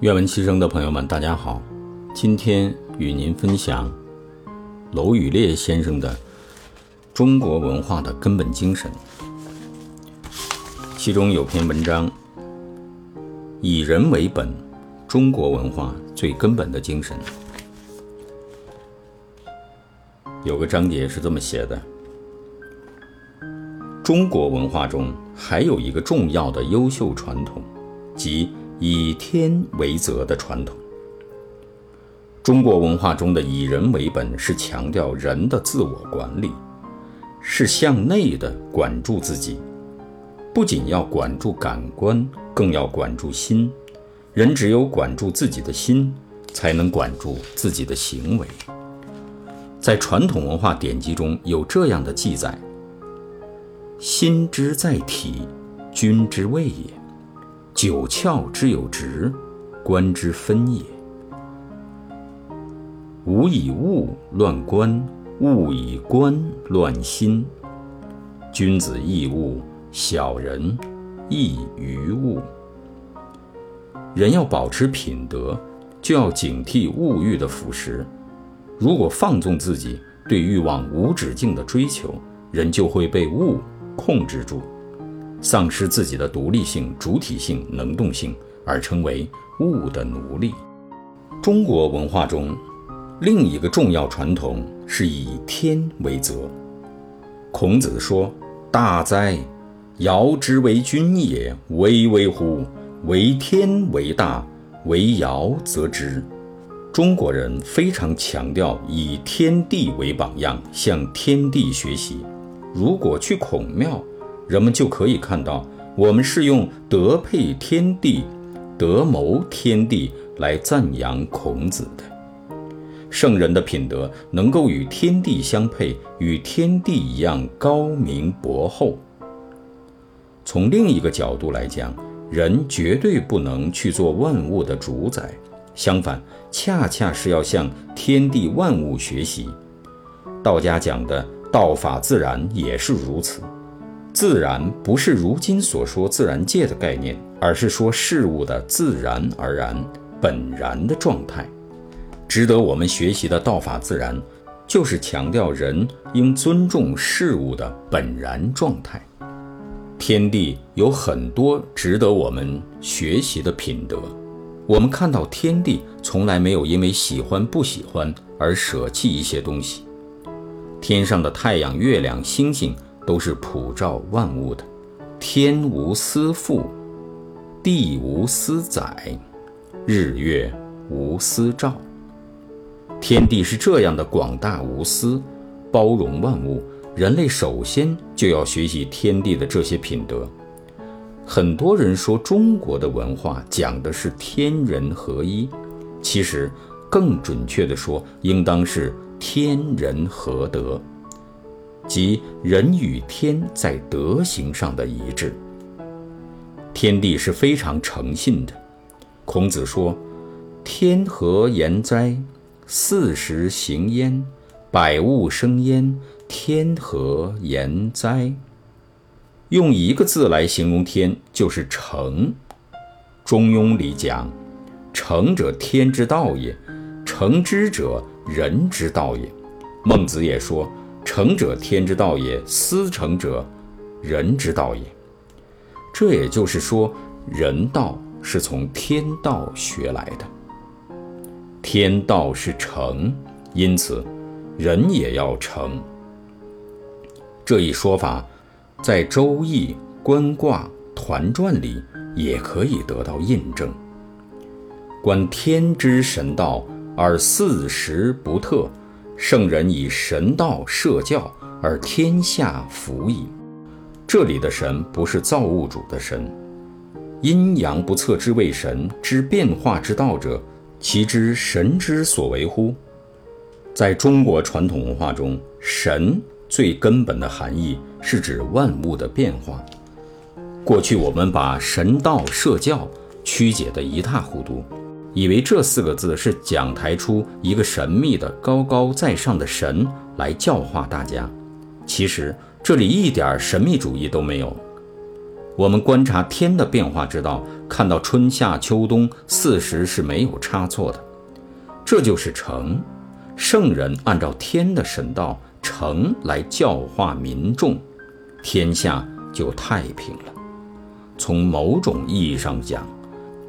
愿闻其声的朋友们，大家好。今天与您分享娄宇烈先生的《中国文化的根本精神》，其中有篇文章“以人为本，中国文化最根本的精神”。有个章节是这么写的：中国文化中还有一个重要的优秀传统，即以天为则的传统。中国文化中的以人为本，是强调人的自我管理，是向内的管住自己，不仅要管住感官，更要管住心。人只有管住自己的心，才能管住自己的行为。在传统文化典籍中有这样的记载：“心之在体，君之谓也。”九窍之有直，观之分也。吾以物乱观，物以观乱心。君子易物，小人易于物。人要保持品德，就要警惕物欲的腐蚀。如果放纵自己，对欲望无止境的追求，人就会被物控制住。丧失自己的独立性、主体性、能动性，而成为物的奴隶。中国文化中，另一个重要传统是以天为则。孔子说：“大哉，尧之为君也，巍巍乎！为天为大，为尧则之。”中国人非常强调以天地为榜样，向天地学习。如果去孔庙，人们就可以看到，我们是用德配天地、德谋天地来赞扬孔子的圣人的品德，能够与天地相配，与天地一样高明博厚。从另一个角度来讲，人绝对不能去做万物的主宰，相反，恰恰是要向天地万物学习。道家讲的“道法自然”也是如此。自然不是如今所说自然界的概念，而是说事物的自然而然、本然的状态。值得我们学习的道法自然，就是强调人应尊重事物的本然状态。天地有很多值得我们学习的品德。我们看到天地从来没有因为喜欢不喜欢而舍弃一些东西。天上的太阳、月亮、星星。都是普照万物的，天无私覆，地无私载，日月无私照。天地是这样的广大无私，包容万物。人类首先就要学习天地的这些品德。很多人说中国的文化讲的是天人合一，其实更准确的说，应当是天人合德。即人与天在德行上的一致。天地是非常诚信的。孔子说：“天何言哉？四时行焉，百物生焉。天何言哉？”用一个字来形容天，就是诚。中庸里讲：“诚者，天之道也；诚之者，人之道也。”孟子也说。成者，天之道也；思成者，人之道也。这也就是说，人道是从天道学来的。天道是成，因此人也要成。这一说法，在《周易》观卦团传里也可以得到印证。观天之神道，而四时不特。圣人以神道设教，而天下服矣。这里的神不是造物主的神，阴阳不测之谓神，知变化之道者，其知神之所为乎？在中国传统文化中，神最根本的含义是指万物的变化。过去我们把神道设教曲解得一塌糊涂。以为这四个字是讲台出一个神秘的高高在上的神来教化大家，其实这里一点神秘主义都没有。我们观察天的变化之道，看到春夏秋冬四时是没有差错的，这就是成。圣人按照天的神道成来教化民众，天下就太平了。从某种意义上讲，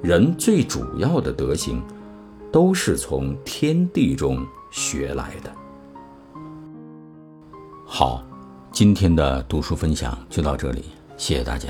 人最主要的德行，都是从天地中学来的。好，今天的读书分享就到这里，谢谢大家。